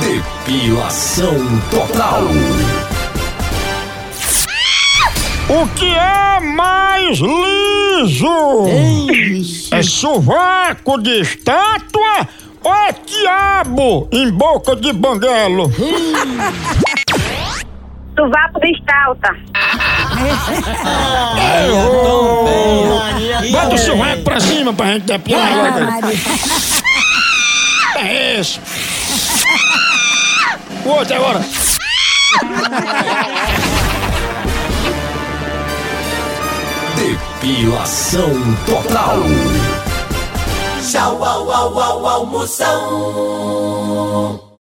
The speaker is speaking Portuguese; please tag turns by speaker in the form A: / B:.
A: Depilação total.
B: O que é mais liso? É sovaco de estátua ou é quiabo em boca de banguelo?
C: Sovaco de estalta.
B: Bota o sovaco pra cima pra gente depilar. É esse. Outro agora.
A: Depilação total.
D: Tchau, au, au, au, almoção.